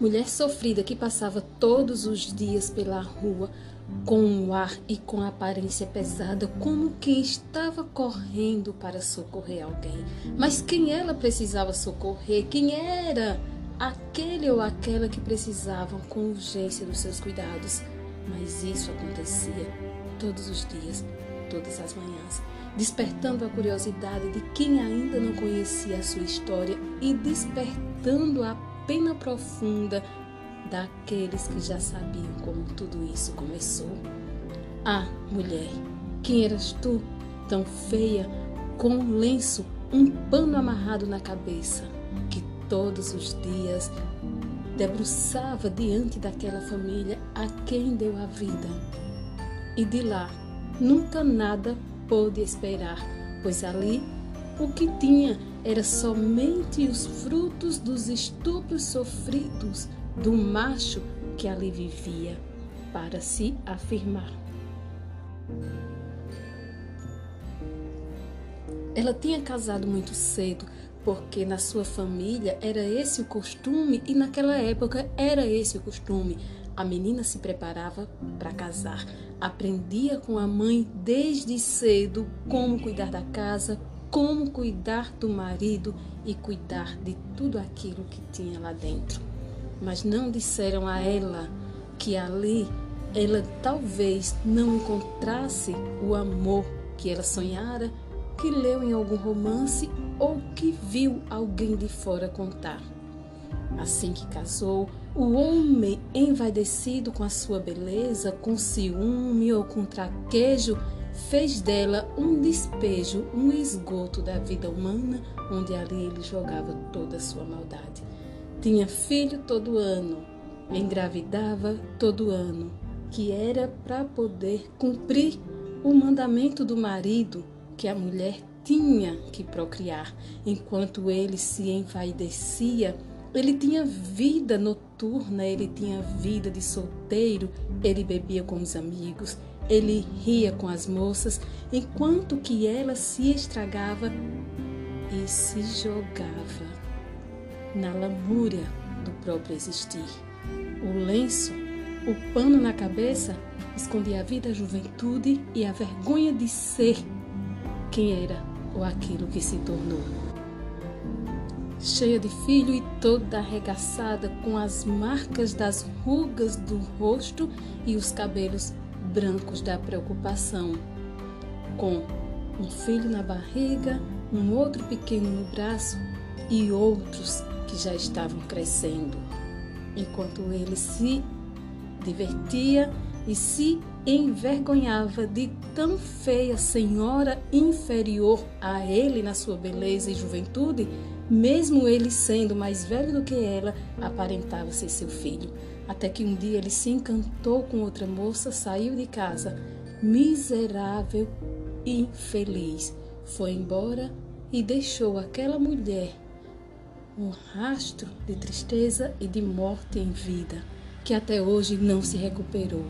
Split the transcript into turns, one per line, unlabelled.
mulher sofrida que passava todos os dias pela rua com um ar e com a aparência pesada, como quem estava correndo para socorrer alguém. Mas quem ela precisava socorrer? Quem era aquele ou aquela que precisavam com urgência dos seus cuidados? Mas isso acontecia todos os dias, todas as manhãs, despertando a curiosidade de quem ainda não conhecia a sua história e despertando a pena profunda daqueles que já sabiam como tudo isso começou. Ah, mulher, quem eras tu, tão feia, com um lenço, um pano amarrado na cabeça, que todos os dias debruçava diante daquela família a quem deu a vida? E de lá, nunca nada pôde esperar, pois ali o que tinha era somente os frutos dos estupros sofridos do macho que ali vivia para se afirmar. Ela tinha casado muito cedo, porque na sua família era esse o costume e naquela época era esse o costume. A menina se preparava para casar, aprendia com a mãe desde cedo como cuidar da casa, como cuidar do marido e cuidar de tudo aquilo que tinha lá dentro mas não disseram a ela que ali ela talvez não encontrasse o amor que ela sonhara, que leu em algum romance ou que viu alguém de fora contar. Assim que casou, o homem, envaidecido com a sua beleza, com ciúme ou com traquejo, fez dela um despejo, um esgoto da vida humana, onde ali ele jogava toda a sua maldade. Tinha filho todo ano, engravidava todo ano, que era para poder cumprir o mandamento do marido que a mulher tinha que procriar. Enquanto ele se envaidecia, ele tinha vida noturna, ele tinha vida de solteiro, ele bebia com os amigos, ele ria com as moças, enquanto que ela se estragava e se jogava na lamúria do próprio existir. O lenço, o pano na cabeça, escondia a vida, a juventude e a vergonha de ser quem era ou aquilo que se tornou. Cheia de filho e toda arregaçada, com as marcas das rugas do rosto e os cabelos brancos da preocupação, com um filho na barriga, um outro pequeno no braço e outros que já estavam crescendo, enquanto ele se divertia e se envergonhava de tão feia senhora inferior a ele na sua beleza e juventude, mesmo ele sendo mais velho do que ela, aparentava ser seu filho. Até que um dia ele se encantou com outra moça, saiu de casa, miserável e infeliz. Foi embora e deixou aquela mulher um rastro de tristeza e de morte em vida que até hoje não se recuperou.